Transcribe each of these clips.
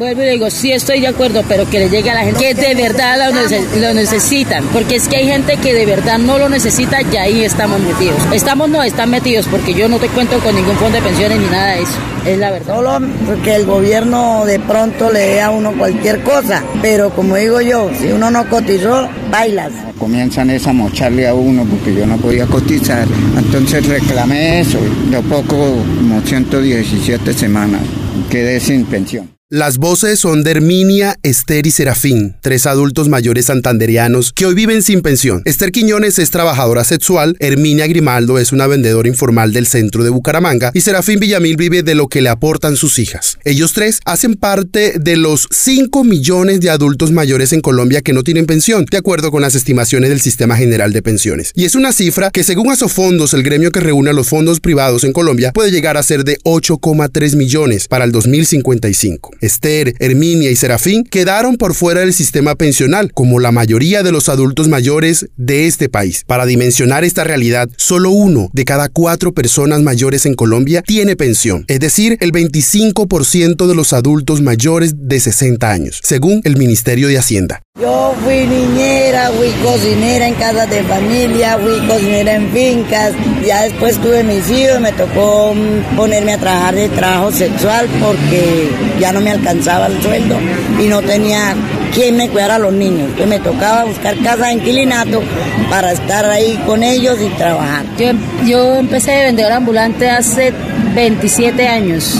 Vuelvo y le digo, sí estoy de acuerdo, pero que le llegue a la gente que de verdad lo, lo, necesitan. Porque es que hay gente que de verdad no lo necesita y ahí estamos metidos. Estamos, no, están metidos porque yo no te cuento con ningún fondo de pensiones ni nada de eso. Es la verdad. Solo porque el gobierno de pronto le dé a uno cualquier cosa. Pero como digo yo, si uno no cotizó, bailas. Comienzan a mocharle a uno porque yo no podía cotizar. Entonces reclamé eso. De poco, como 117 semanas, quedé sin pensión. Las voces son de Herminia, Esther y Serafín, tres adultos mayores santanderianos que hoy viven sin pensión. Esther Quiñones es trabajadora sexual, Herminia Grimaldo es una vendedora informal del centro de Bucaramanga y Serafín Villamil vive de lo que le aportan sus hijas. Ellos tres hacen parte de los 5 millones de adultos mayores en Colombia que no tienen pensión, de acuerdo con las estimaciones del Sistema General de Pensiones. Y es una cifra que según Asofondos, el gremio que reúne a los fondos privados en Colombia, puede llegar a ser de 8,3 millones para el 2055. Esther, Herminia y Serafín quedaron por fuera del sistema pensional, como la mayoría de los adultos mayores de este país. Para dimensionar esta realidad, solo uno de cada cuatro personas mayores en Colombia tiene pensión, es decir, el 25% de los adultos mayores de 60 años, según el Ministerio de Hacienda. Yo fui niñera, fui cocinera en casas de familia, fui cocinera en fincas. Ya después tuve mis hijos, me tocó ponerme a trabajar de trabajo sexual porque ya no me alcanzaba el sueldo y no tenía quien me cuidara a los niños. Entonces me tocaba buscar casa de inquilinato para estar ahí con ellos y trabajar. Yo, yo empecé de vendedor ambulante hace 27 años.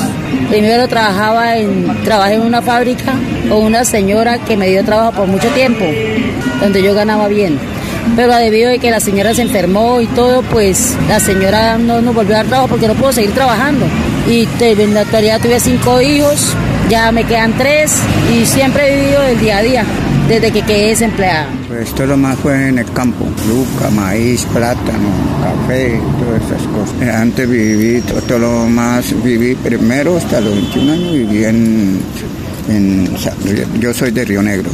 Primero trabajaba en, trabajé en una fábrica con una señora que me dio trabajo por mucho tiempo, donde yo ganaba bien. Pero debido a que la señora se enfermó y todo, pues la señora no nos volvió a dar trabajo porque no pudo seguir trabajando. Y en la actualidad tuve cinco hijos, ya me quedan tres y siempre he vivido el día a día desde que quedé desempleada. Pues todo lo más fue en el campo, yuca, maíz, plátano, café, todas esas cosas. Antes viví todo lo más, viví primero hasta los 21 años, viví en yo soy de Río Negro,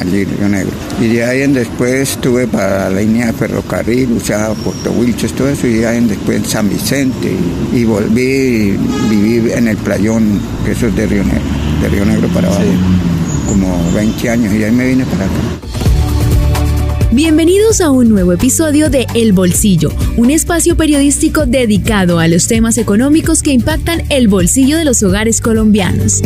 allí Río Negro. Y de ahí en después estuve para la línea de ferrocarril, sea, Puerto Wilches, todo eso, y de ahí en después en San Vicente, y, volví, viví en el playón, que eso es de Río Negro, de Río Negro para abajo, como 20 años, y ahí me vine para acá. Bienvenidos a un nuevo episodio de El Bolsillo, un espacio periodístico dedicado a los temas económicos que impactan el bolsillo de los hogares colombianos.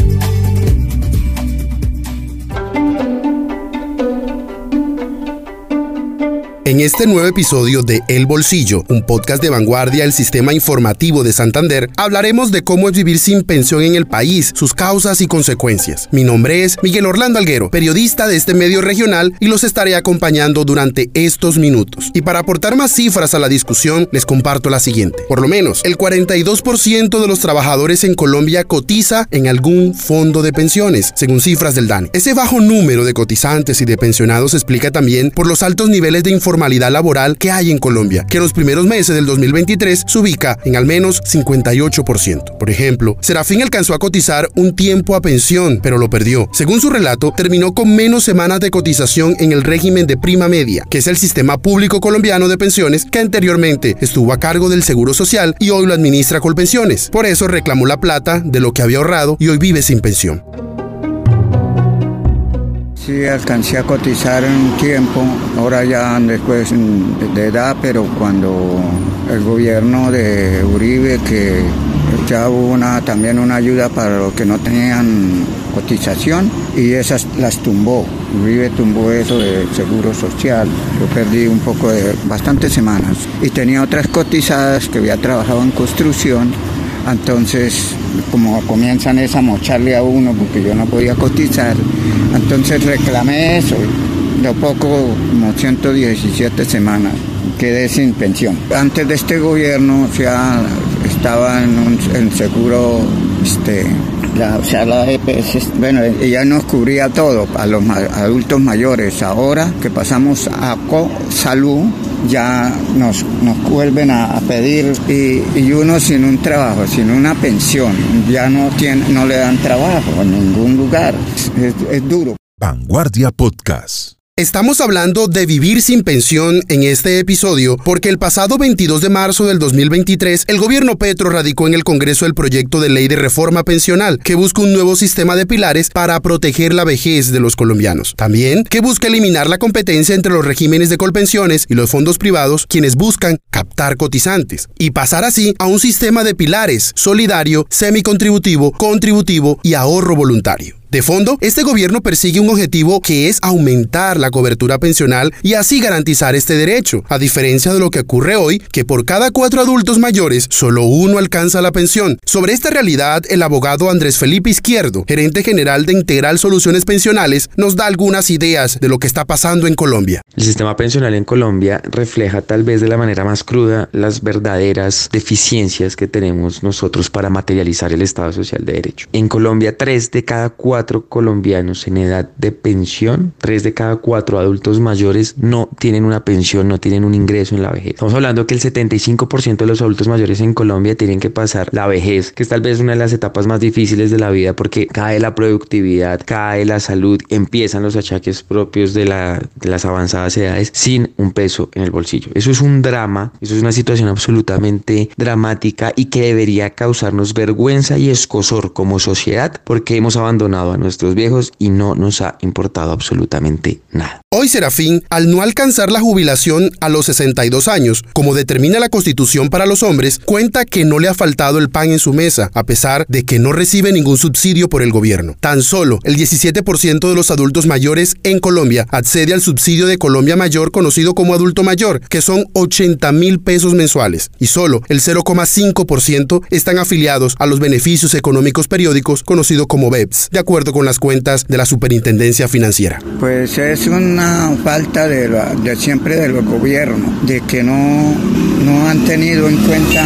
En este nuevo episodio de El Bolsillo, un podcast de vanguardia del sistema informativo de Santander, hablaremos de cómo es vivir sin pensión en el país, sus causas y consecuencias. Mi nombre es Miguel Orlando Alguero, periodista de este medio regional y los estaré acompañando durante estos minutos. Y para aportar más cifras a la discusión, les comparto la siguiente. Por lo menos, el 42% de los trabajadores en Colombia cotiza en algún fondo de pensiones, según cifras del DANE. Ese bajo número de cotizantes y de pensionados se explica también por los altos niveles de información laboral que hay en Colombia, que en los primeros meses del 2023 se ubica en al menos 58%. Por ejemplo, Serafín alcanzó a cotizar un tiempo a pensión, pero lo perdió. Según su relato, terminó con menos semanas de cotización en el régimen de prima media, que es el sistema público colombiano de pensiones que anteriormente estuvo a cargo del Seguro Social y hoy lo administra Colpensiones. Por eso reclamó la plata de lo que había ahorrado y hoy vive sin pensión. Sí, alcancé a cotizar un tiempo, ahora ya después de edad, pero cuando el gobierno de Uribe, que ya hubo una, también una ayuda para los que no tenían cotización y esas las tumbó. Uribe tumbó eso de seguro social. Yo perdí un poco de bastantes semanas y tenía otras cotizadas que había trabajado en construcción entonces, como comienzan es a mocharle a uno porque yo no podía cotizar, entonces reclamé eso. De poco, como 117 semanas, quedé sin pensión. Antes de este gobierno, ya estaba en un seguro, este, o sea, la EPS, bueno, ella nos cubría todo a los adultos mayores. Ahora que pasamos a Co Salud, ya nos, nos vuelven a, pedir y, uno sin un trabajo, sin una pensión, ya no, tiene, no le dan trabajo en ningún lugar. Es, es duro. Vanguardia Podcast. Estamos hablando de vivir sin pensión en este episodio porque el pasado 22 de marzo del 2023 el gobierno Petro radicó en el Congreso el proyecto de ley de reforma pensional que busca un nuevo sistema de pilares para proteger la vejez de los colombianos. También que busca eliminar la competencia entre los regímenes de colpensiones y los fondos privados quienes buscan captar cotizantes y pasar así a un sistema de pilares solidario, semicontributivo, contributivo y ahorro voluntario. De fondo, este gobierno persigue un objetivo que es aumentar la cobertura pensional y así garantizar este derecho, a diferencia de lo que ocurre hoy, que por cada cuatro adultos mayores, solo uno alcanza la pensión. Sobre esta realidad, el abogado Andrés Felipe Izquierdo, gerente general de Integral Soluciones Pensionales, nos da algunas ideas de lo que está pasando en Colombia. El sistema pensional en Colombia refleja tal vez de la manera más cruda las verdaderas deficiencias que tenemos nosotros para materializar el Estado Social de Derecho. En Colombia, tres de cada cuatro colombianos en edad de pensión, tres de cada cuatro adultos mayores no tienen una pensión, no tienen un ingreso en la vejez. Estamos hablando que el 75% de los adultos mayores en Colombia tienen que pasar la vejez, que es tal vez una de las etapas más difíciles de la vida porque cae la productividad, cae la salud, empiezan los achaques propios de, la, de las avanzadas edades sin un peso en el bolsillo. Eso es un drama, eso es una situación absolutamente dramática y que debería causarnos vergüenza y escosor como sociedad porque hemos abandonado a nuestros viejos y no nos ha importado absolutamente nada. Hoy Serafín, al no alcanzar la jubilación a los 62 años, como determina la Constitución para los hombres, cuenta que no le ha faltado el pan en su mesa, a pesar de que no recibe ningún subsidio por el gobierno. Tan solo el 17% de los adultos mayores en Colombia accede al subsidio de Colombia Mayor conocido como adulto mayor, que son 80 mil pesos mensuales, y solo el 0,5% están afiliados a los beneficios económicos periódicos conocido como BEPS, de acuerdo con las cuentas de la Superintendencia Financiera. Pues es un falta de, de siempre de los gobiernos, de que no, no han tenido en cuenta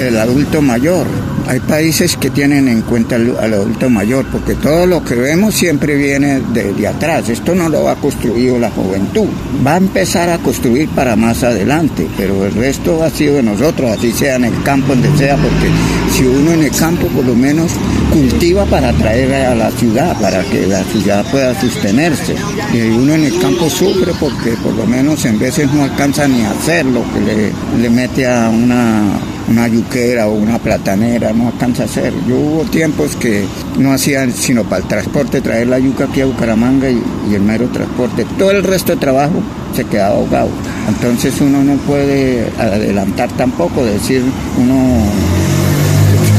el adulto mayor. Hay países que tienen en cuenta al, adulto mayor, porque todo lo que vemos siempre viene de, atrás. Esto no lo ha construido la juventud. Va a empezar a construir para más adelante, pero el resto ha sido de nosotros, así sea en el campo, donde sea, porque si uno en el campo por lo menos cultiva para traer a la ciudad, para que la ciudad pueda sostenerse. Y uno en el campo sufre porque por lo menos en veces no alcanza ni a hacer lo que le, le mete a una una yuquera o una platanera, no alcanza a hacer. Yo hubo tiempos que no hacían sino para el transporte, traer la yuca aquí a Bucaramanga y, el mero transporte. Todo el resto de trabajo se quedaba ahogado. Entonces uno no puede adelantar tampoco, decir uno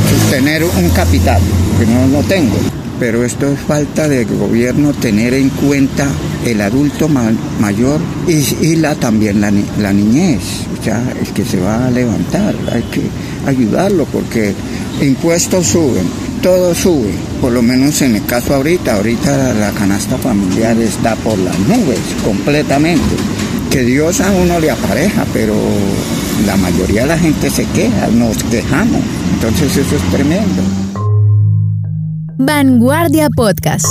sostener un capital, que no lo tengo pero esto es falta de gobierno tener en cuenta el adulto mayor y, la, también la niñez, ya el que se va a levantar, hay que ayudarlo porque impuestos suben, todo sube, por lo menos en el caso ahorita, ahorita la canasta familiar está por las nubes completamente. Que Dios a uno le apareja, pero la mayoría de la gente se queja, nos quejamos, entonces eso es tremendo. Vanguardia Podcast.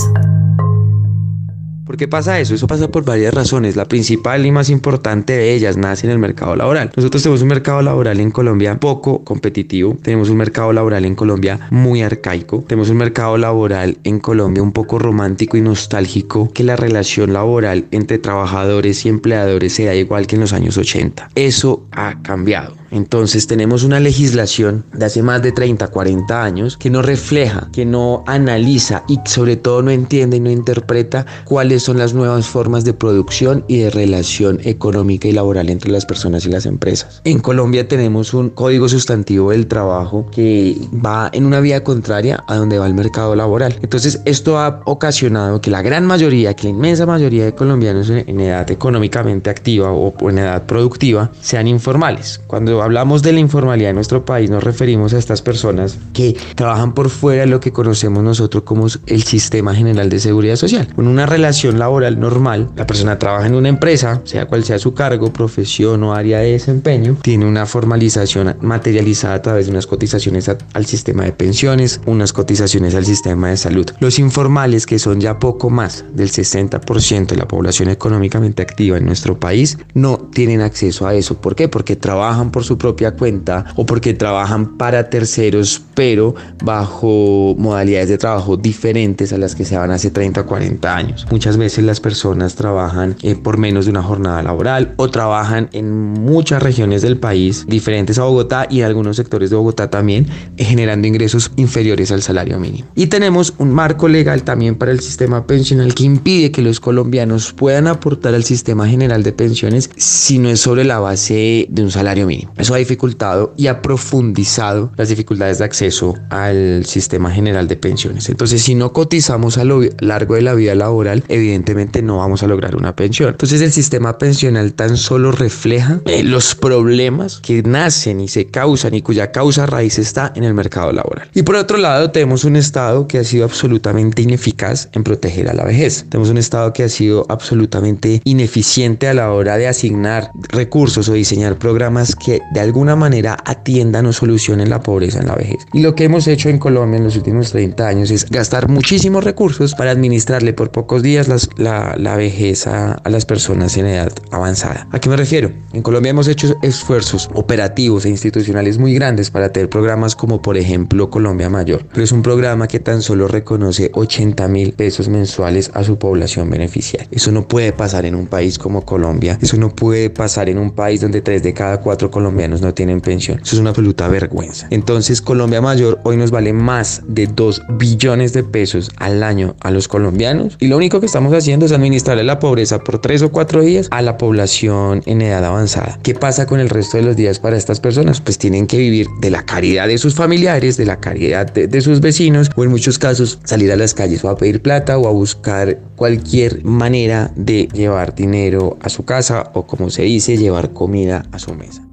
¿Por qué pasa eso? Eso pasa por varias razones. La principal y más importante de ellas nace en el mercado laboral. Nosotros tenemos un mercado laboral en Colombia poco competitivo. Tenemos un mercado laboral en Colombia muy arcaico. Tenemos un mercado laboral en Colombia un poco romántico y nostálgico que la relación laboral entre trabajadores y empleadores sea igual que en los años 80. Eso ha cambiado. Entonces tenemos una legislación de hace más de 30, 40 años que no refleja, que no analiza y sobre todo no entiende y no interpreta cuáles son las nuevas formas de producción y de relación económica y laboral entre las personas y las empresas. En Colombia tenemos un código sustantivo del trabajo que va en una vía contraria a donde va el mercado laboral. Entonces esto ha ocasionado que la gran mayoría, que la inmensa mayoría de colombianos en edad económicamente activa o en edad productiva sean informales. Cuando hablamos de la informalidad en nuestro país, nos referimos a estas personas que trabajan por fuera de lo que conocemos nosotros como el sistema general de seguridad social. Con una relación laboral normal, la persona trabaja en una empresa, sea cual sea su cargo, profesión o área de desempeño, tiene una formalización materializada a través de unas cotizaciones al sistema de pensiones, unas cotizaciones al sistema de salud. Los informales, que son ya poco más del 60% de la población económicamente activa en nuestro país, no tienen acceso a eso. ¿Por qué? Porque trabajan por su propia cuenta o porque trabajan para terceros, pero bajo modalidades de trabajo diferentes a las que se van hace 30 o 40 años. Muchas veces las personas trabajan eh, por menos de una jornada laboral o trabajan en muchas regiones del país diferentes a Bogotá y en algunos sectores de Bogotá también, eh, generando ingresos inferiores al salario mínimo. Y tenemos un marco legal también para el sistema pensional que impide que los colombianos puedan aportar al sistema general de pensiones si no es sobre la base de un salario mínimo. Eso ha dificultado y ha profundizado las dificultades de acceso al sistema general de pensiones. Entonces, si no cotizamos a lo largo de la vida laboral, evidentemente no vamos a lograr una pensión. Entonces, el sistema pensional tan solo refleja eh, los problemas que nacen y se causan y cuya causa raíz está en el mercado laboral. Y por otro lado, tenemos un Estado que ha sido absolutamente ineficaz en proteger a la vejez. Tenemos un Estado que ha sido absolutamente ineficiente a la hora de asignar recursos o diseñar programas que de alguna manera atiendan o solucionen la pobreza en la vejez. Y lo que hemos hecho en Colombia en los últimos 30 años es gastar muchísimos recursos para administrarle por pocos días la, la, vejez a, las personas en edad avanzada. ¿A qué me refiero? En Colombia hemos hecho esfuerzos operativos e institucionales muy grandes para tener programas como por ejemplo Colombia Mayor, pero es un programa que tan solo reconoce 80 mil pesos mensuales a su población beneficiaria. Eso no puede pasar en un país como Colombia, eso no puede pasar en un país donde 3 de cada 4 colombianos no tienen pensión. Eso es una absoluta vergüenza. Entonces Colombia Mayor hoy nos vale más de 2 billones de pesos al año a los colombianos y lo único que estamos haciendo es administrarle la pobreza por 3 o 4 días a la población en edad avanzada. ¿Qué pasa con el resto de los días para estas personas? Pues tienen que vivir de la caridad de sus familiares, de la caridad de, sus vecinos o en muchos casos salir a las calles o a pedir plata o a buscar cualquier manera de llevar dinero a su casa o como se dice, llevar comida a su mesa.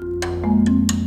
you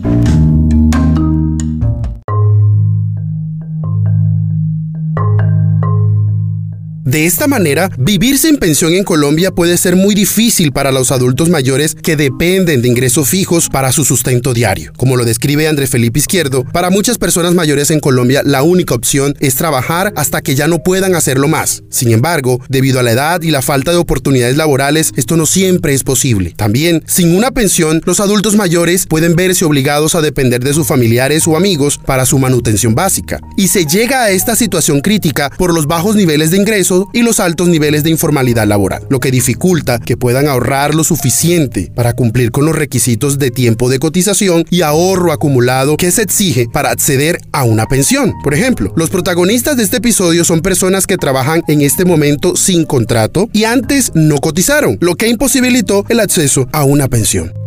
De esta manera, vivir sin pensión en Colombia puede ser muy difícil para los adultos mayores que dependen de ingresos fijos para su sustento diario. Como lo describe Andrés Felipe Izquierdo, para muchas personas mayores en Colombia la única opción es trabajar hasta que ya no puedan hacerlo más. Sin embargo, debido a la edad y la falta de oportunidades laborales, esto no siempre es posible. También, sin una pensión, los adultos mayores pueden verse obligados a depender de sus familiares o amigos para su manutención básica. Y se llega a esta situación crítica por los bajos niveles de ingresos y los altos niveles de informalidad laboral, lo que dificulta que puedan ahorrar lo suficiente para cumplir con los requisitos de tiempo de cotización y ahorro acumulado que se exige para acceder a una pensión. Por ejemplo, los protagonistas de este episodio son personas que trabajan en este momento sin contrato y antes no cotizaron, lo que imposibilitó el acceso a una pensión.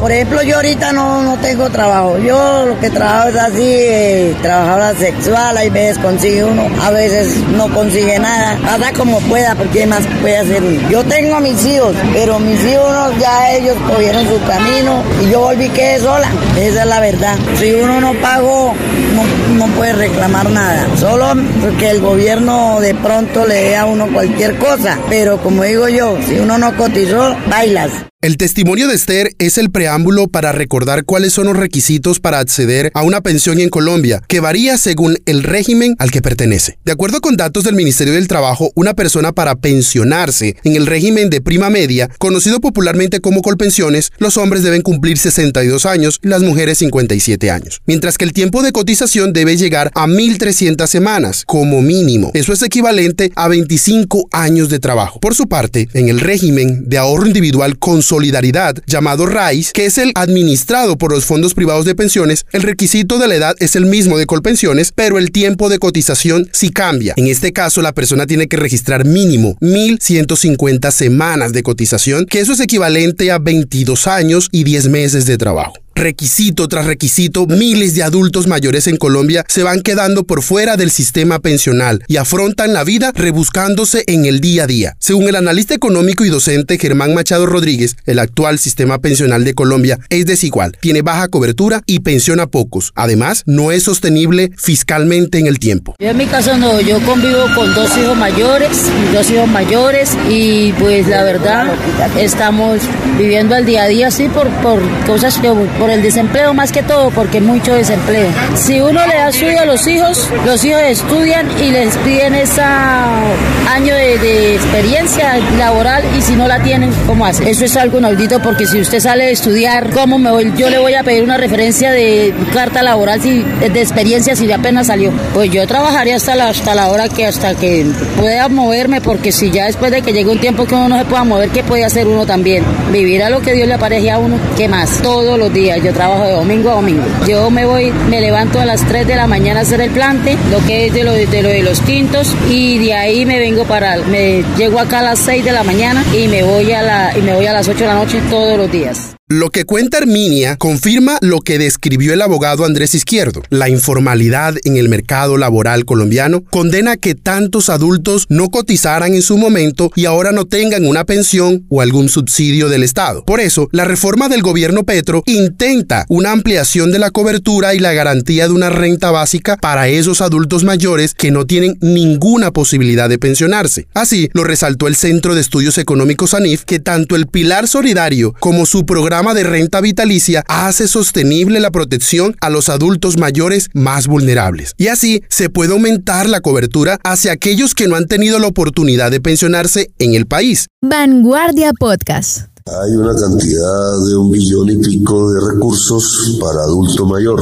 Por ejemplo, yo ahorita no, no tengo trabajo. Yo lo que trabajo es así, eh, trabajadora sexual, hay veces consigue uno, a veces no consigue nada. Pasa como pueda, porque más puede hacer uno. Yo tengo a mis hijos, pero mis hijos ya ellos cogieron su camino y yo volví que sola. Esa es la verdad. Si uno no pagó, no, no puede reclamar nada. Solo porque el gobierno de pronto le dé a uno cualquier cosa. Pero como digo yo, si uno no cotizó, bailas. El testimonio de Esther es el preámbulo para recordar cuáles son los requisitos para acceder a una pensión en Colombia, que varía según el régimen al que pertenece. De acuerdo con datos del Ministerio del Trabajo, una persona para pensionarse en el régimen de prima media, conocido popularmente como colpensiones, los hombres deben cumplir 62 años y las mujeres 57 años, mientras que el tiempo de cotización debe llegar a 1.300 semanas como mínimo. Eso es equivalente a 25 años de trabajo. Por su parte, en el régimen de ahorro individual consolidado, Solidaridad, llamado RAIS, que es el administrado por los fondos privados de pensiones, el requisito de la edad es el mismo de Colpensiones, pero el tiempo de cotización sí cambia. En este caso, la persona tiene que registrar mínimo 1.150 semanas de cotización, que eso es equivalente a 22 años y 10 meses de trabajo requisito tras requisito, miles de adultos mayores en Colombia se van quedando por fuera del sistema pensional y afrontan la vida rebuscándose en el día a día. Según el analista económico y docente Germán Machado Rodríguez, el actual sistema pensional de Colombia es desigual, tiene baja cobertura y pensiona pocos. Además, no es sostenible fiscalmente en el tiempo. Yo en mi caso no, yo convivo con dos hijos mayores, dos hijos mayores y pues la verdad estamos viviendo al día a día así por, por cosas que el desempleo más que todo, porque mucho desempleo. Si uno le da estudio a los hijos, los hijos estudian y les piden ese año de, experiencia laboral y si no la tienen, ¿cómo hace? Eso es algo inaudito porque si usted sale de estudiar, ¿cómo me voy? Yo le voy a pedir una referencia de carta laboral si, de experiencia si apenas salió. Pues yo trabajaría hasta la, hasta la hora que hasta que pueda moverme porque si ya después de que llegue un tiempo que uno no se pueda mover, ¿qué puede hacer uno también? Vivir a lo que Dios le aparece a uno, ¿qué más? Todos los días, yo trabajo de domingo a domingo. Yo me voy, me levanto a las 3 de la mañana a hacer el plante, lo que es de lo de, lo de los tintos, y de ahí me vengo para, me llego acá a las 6 de la mañana y me voy a la, y me voy a las 8 de la noche todos los días. Lo que cuenta Herminia confirma lo que describió el abogado Andrés Izquierdo. La informalidad en el mercado laboral colombiano condena que tantos adultos no cotizaran en su momento y ahora no tengan una pensión o algún subsidio del Estado. Por eso, la reforma del gobierno Petro intenta una ampliación de la cobertura y la garantía de una renta básica para esos adultos mayores que no tienen ninguna posibilidad de pensionarse. Así lo resaltó el Centro de Estudios Económicos ANIF que tanto el Pilar Solidario como su programa de renta vitalicia hace sostenible la protección a los adultos mayores más vulnerables. Y así se puede aumentar la cobertura hacia aquellos que no han tenido la oportunidad de pensionarse en el país. Vanguardia Podcast. Hay una cantidad de un billón y pico de recursos para adulto mayor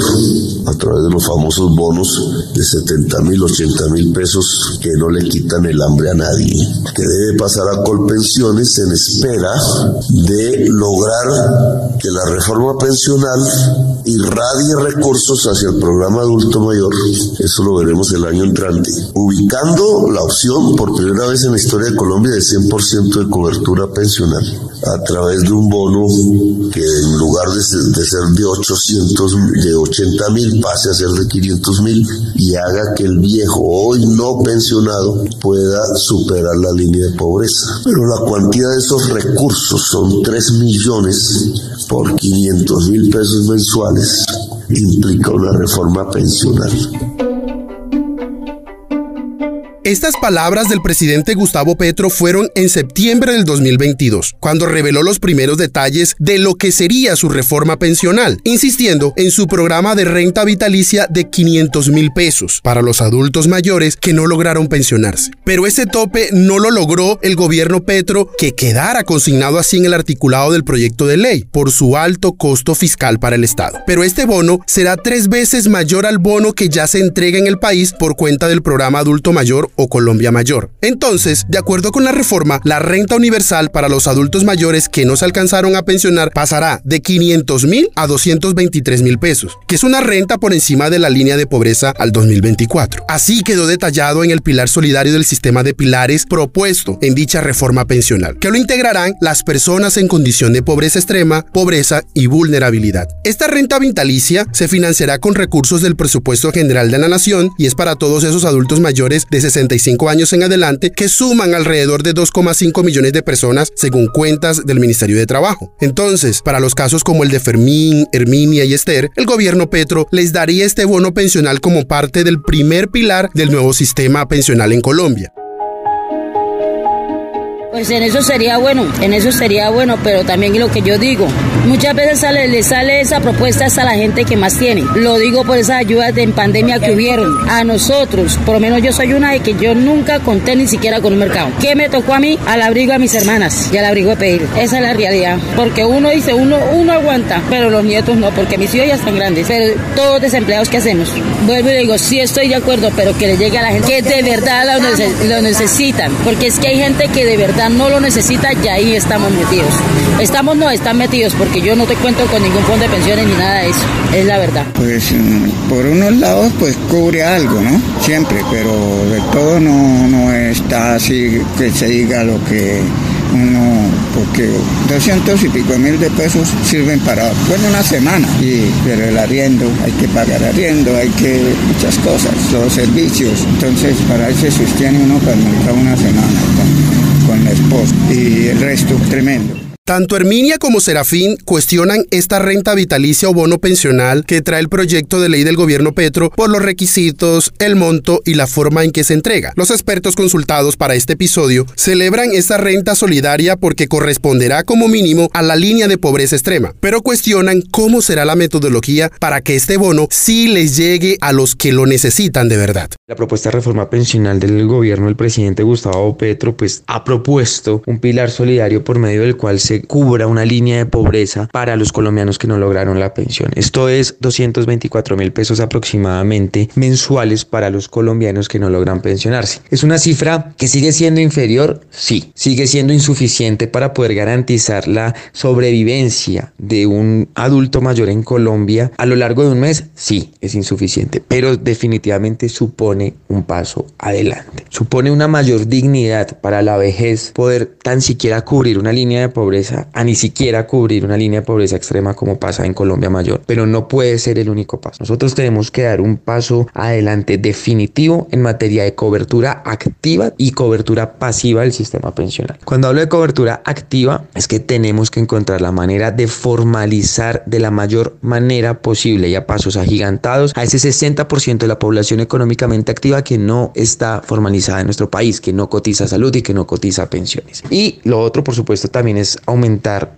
a través de los famosos bonos de 70 mil, 80 mil pesos que no le quitan el hambre a nadie, que debe pasar a Colpensiones en espera de lograr que la reforma pensional irradie recursos hacia el programa adulto mayor. Eso lo veremos el año entrante, ubicando la opción por primera vez en la historia de Colombia de 100% de cobertura pensional a través de un bono que en lugar de ser, de, ser de 800, de 80 mil pase a ser de 500 mil y haga que el viejo hoy no pensionado pueda superar la línea de pobreza. Pero la cuantía de esos recursos son 3 millones por 500 mil pesos mensuales implica una reforma pensional. Estas palabras del presidente Gustavo Petro fueron en septiembre del 2022, cuando reveló los primeros detalles de lo que sería su reforma pensional, insistiendo en su programa de renta vitalicia de 500 mil pesos para los adultos mayores que no lograron pensionarse. Pero ese tope no lo logró el gobierno Petro, que quedara consignado así en el articulado del proyecto de ley, por su alto costo fiscal para el Estado. Pero este bono será tres veces mayor al bono que ya se entrega en el país por cuenta del programa adulto mayor o Colombia Mayor. Entonces, de acuerdo con la reforma, la renta universal para los adultos mayores que no se alcanzaron a pensionar pasará de 500 mil a 223 mil pesos, que es una renta por encima de la línea de pobreza al 2024. Así quedó detallado en el pilar solidario del sistema de pilares propuesto en dicha reforma pensional, que lo integrarán las personas en condición de pobreza extrema, pobreza y vulnerabilidad. Esta renta vitalicia se financiará con recursos del presupuesto general de la nación y es para todos esos adultos mayores de 60 años en adelante que suman alrededor de 2,5 millones de personas según cuentas del Ministerio de Trabajo. Entonces, para los casos como el de Fermín, Herminia y Esther, el gobierno Petro les daría este bono pensional como parte del primer pilar del nuevo sistema pensional en Colombia. Pues en eso sería bueno, en eso sería bueno, pero también lo que yo digo, muchas veces le sale esa propuesta hasta la gente que más tiene. Lo digo por esas ayudas de en pandemia que hubieron. A nosotros, por lo menos yo soy una de que yo nunca conté ni siquiera con un mercado. ¿Qué me tocó a mí? Al abrigo a mis hermanas y al abrigo de pedir. Esa es la realidad. Porque uno dice, uno, uno aguanta, pero los nietos no, porque mis hijos ya están grandes. Pero todos desempleados, ¿qué hacemos? Vuelvo y digo, sí estoy de acuerdo, pero que le llegue a la gente que de verdad lo necesitan. Porque es que hay gente que de verdad no lo necesita y ahí estamos metidos. Estamos, no, están metidos porque yo no te cuento con ningún fondo de pensiones ni nada de eso, es la verdad. Pues mm, por unos lados pues cubre algo, ¿no? Siempre, pero de todo no, no está así que se diga lo que uno, porque 200 y pico mil de pesos sirven para, bueno, una semana, y, pero el arriendo, hay que pagar arriendo, hay que, muchas cosas, los servicios, entonces para eso se sostiene uno para una semana y el resto tremendo. Tanto Herminia como Serafín cuestionan esta renta vitalicia o bono pensional que trae el proyecto de ley del gobierno Petro por los requisitos, el monto y la forma en que se entrega. Los expertos consultados para este episodio celebran esta renta solidaria porque corresponderá como mínimo a la línea de pobreza extrema, pero cuestionan cómo será la metodología para que este bono sí les llegue a los que lo necesitan de verdad. La propuesta de reforma pensional del gobierno del presidente Gustavo Petro pues ha propuesto un pilar solidario por medio del cual se cubra una línea de pobreza para los colombianos que no lograron la pensión. Esto es 224 mil pesos aproximadamente mensuales para los colombianos que no logran pensionarse. Es una cifra que sigue siendo inferior, sí, sigue siendo insuficiente para poder garantizar la sobrevivencia de un adulto mayor en Colombia a lo largo de un mes, sí, es insuficiente, pero definitivamente supone un paso adelante. Supone una mayor dignidad para la vejez poder tan siquiera cubrir una línea de pobreza a ni siquiera cubrir una línea de pobreza extrema como pasa en Colombia Mayor, pero no puede ser el único paso. Nosotros tenemos que dar un paso adelante definitivo en materia de cobertura activa y cobertura pasiva del sistema pensional. Cuando hablo de cobertura activa es que tenemos que encontrar la manera de formalizar de la mayor manera posible y a pasos agigantados a ese 60% de la población económicamente activa que no está formalizada en nuestro país, que no cotiza salud y que no cotiza pensiones. Y lo otro, por supuesto, también es aumentar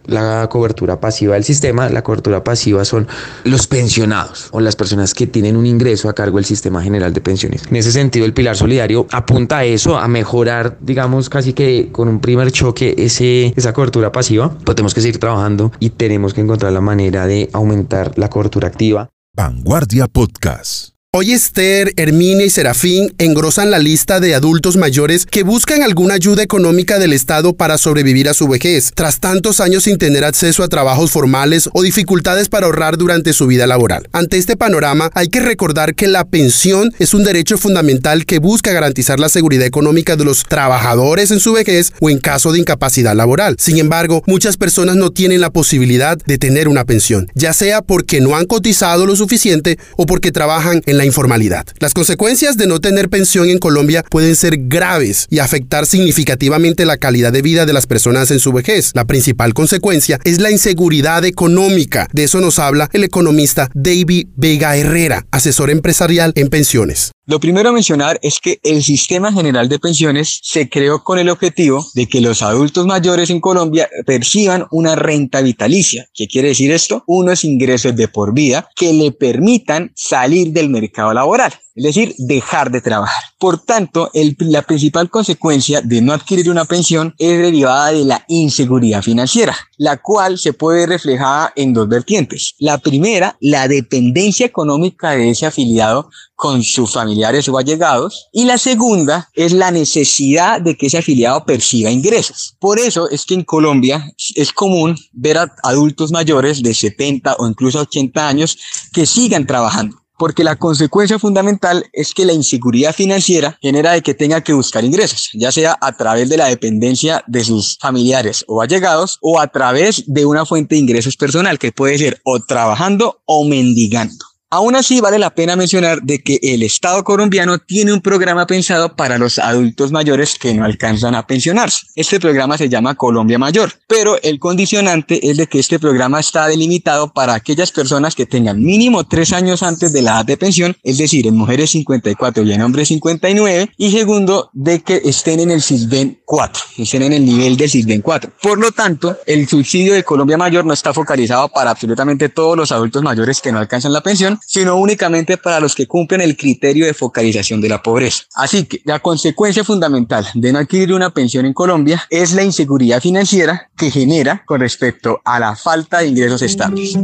la cobertura pasiva del sistema. La cobertura pasiva son los pensionados o las personas que tienen un ingreso a cargo del sistema general de pensiones. En ese sentido, el pilar solidario apunta a eso, a mejorar, digamos, casi que con un primer choque ese, esa cobertura pasiva. Pero tenemos que seguir trabajando y tenemos que encontrar la manera de aumentar la cobertura activa. Vanguardia Podcast. Hoy Esther, Herminia y Serafín engrosan la lista de adultos mayores que buscan alguna ayuda económica del Estado para sobrevivir a su vejez, tras tantos años sin tener acceso a trabajos formales o dificultades para ahorrar durante su vida laboral. Ante este panorama, hay que recordar que la pensión es un derecho fundamental que busca garantizar la seguridad económica de los trabajadores en su vejez o en caso de incapacidad laboral. Sin embargo, muchas personas no tienen la posibilidad de tener una pensión, ya sea porque no han cotizado lo suficiente o porque trabajan en la informalidad. Las consecuencias de no tener pensión en Colombia pueden ser graves y afectar significativamente la calidad de vida de las personas en su vejez. La principal consecuencia es la inseguridad económica. De eso nos habla el economista David Vega Herrera, asesor empresarial en pensiones. Lo primero a mencionar es que el sistema general de pensiones se creó con el objetivo de que los adultos mayores en Colombia perciban una renta vitalicia. ¿Qué quiere decir esto? Unos ingresos de por vida que le permitan salir del mercado laboral es decir, dejar de trabajar. Por tanto, la principal consecuencia de no adquirir una pensión es derivada de la inseguridad financiera, la cual se puede ver reflejada en dos vertientes. La primera, la dependencia económica de ese afiliado con sus familiares o allegados. Y la segunda es la necesidad de que ese afiliado perciba ingresos. Por eso es que en Colombia es común ver a adultos mayores de 70 o incluso 80 años que sigan trabajando porque la consecuencia fundamental es que la inseguridad financiera genera de que tenga que buscar ingresos, ya sea a través de la dependencia de sus familiares o allegados o a través de una fuente de ingresos personal que puede ser o trabajando o mendigando. Aún así, vale la pena mencionar de que el Estado colombiano tiene un programa pensado para los adultos mayores que no alcanzan a pensionarse. Este programa se llama Colombia Mayor, pero el condicionante es de que este programa está delimitado para aquellas personas que tengan mínimo tres años antes de la edad de pensión, es decir, en mujeres 54 y en hombres 59, y segundo, de que estén en el SISBEN 4, estén en el nivel del SISBEN 4. Por lo tanto, el subsidio de Colombia Mayor no está focalizado para absolutamente todos los adultos mayores que no alcanzan la pensión, sino únicamente para los que cumplen el criterio de focalización de la pobreza. Así que la consecuencia fundamental de no adquirir una pensión en Colombia es la inseguridad financiera que genera con respecto a la falta de ingresos estables.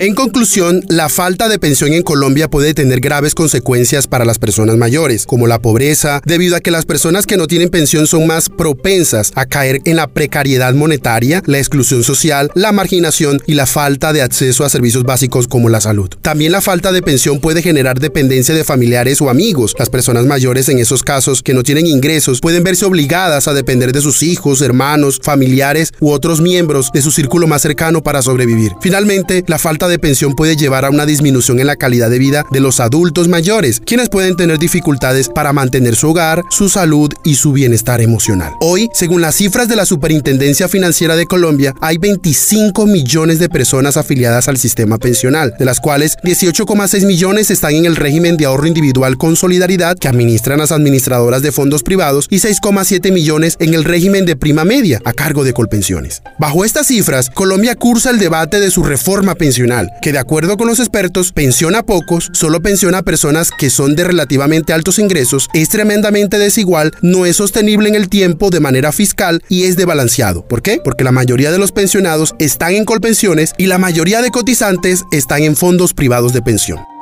En conclusión, la falta de pensión en Colombia puede tener graves consecuencias para las personas mayores, como la pobreza, debido a que las personas que no tienen pensión son más propensas a caer en la precariedad monetaria, la exclusión social, la marginación y la falta de acceso a servicios básicos como la salud. También la falta de pensión puede generar dependencia de familiares o amigos. Las personas mayores en esos casos que no tienen ingresos pueden verse obligadas a depender de sus hijos, hermanos, familiares u otros miembros de su círculo más cercano para sobrevivir. Finalmente, la falta de pensión puede llevar a una disminución en la calidad de vida de los adultos mayores, quienes pueden tener dificultades para mantener su hogar, su salud y su bienestar emocional. Hoy, según las cifras de la Superintendencia Financiera de Colombia, hay 25 millones de personas afiliadas al sistema pensional, de las cuales 18,6 millones están en el régimen de ahorro individual con solidaridad que administran las administradoras de fondos privados y 6,7 millones en el régimen de prima media a cargo de Colpensiones. Bajo estas cifras, Colombia cursa el debate de su reforma pensional, que de acuerdo con los expertos pensiona a pocos, solo pensiona a personas que son de relativamente altos ingresos, es tremendamente desigual, no es sostenible en el tiempo de manera fiscal y es desbalanceado. ¿Por qué? Porque la mayoría de los pensionados están en Colpensiones y la mayoría de cotizantes están en fondos privados de pensión.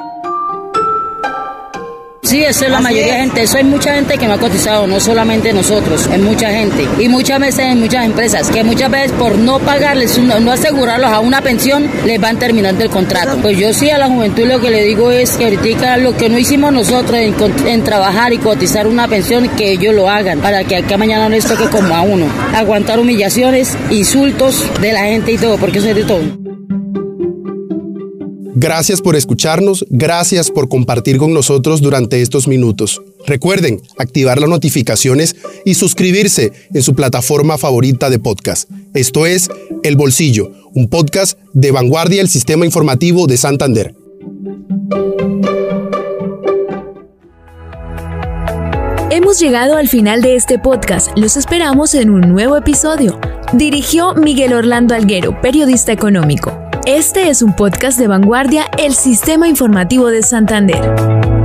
Sí, eso es la mayoría de gente. Eso hay mucha gente que no ha cotizado, no solamente nosotros, es mucha gente. Y muchas veces en muchas empresas, que muchas veces por no pagarles, no, asegurarlos a una pensión, les van terminando el contrato. Pues yo sí a la juventud lo que le digo es que ahorita lo que no hicimos nosotros en, en trabajar y cotizar una pensión, que ellos lo hagan, para que acá mañana no les toque como a uno. Aguantar humillaciones, insultos de la gente y todo, porque eso es de todo. Gracias por escucharnos, gracias por compartir con nosotros durante estos minutos. Recuerden activar las notificaciones y suscribirse en su plataforma favorita de podcast. Esto es El Bolsillo, un podcast de vanguardia del Sistema Informativo de Santander. Hemos llegado al final de este podcast. Los esperamos en un nuevo episodio. Dirigió Miguel Orlando Alguero, periodista económico. Este es un podcast de vanguardia, el Sistema Informativo de Santander.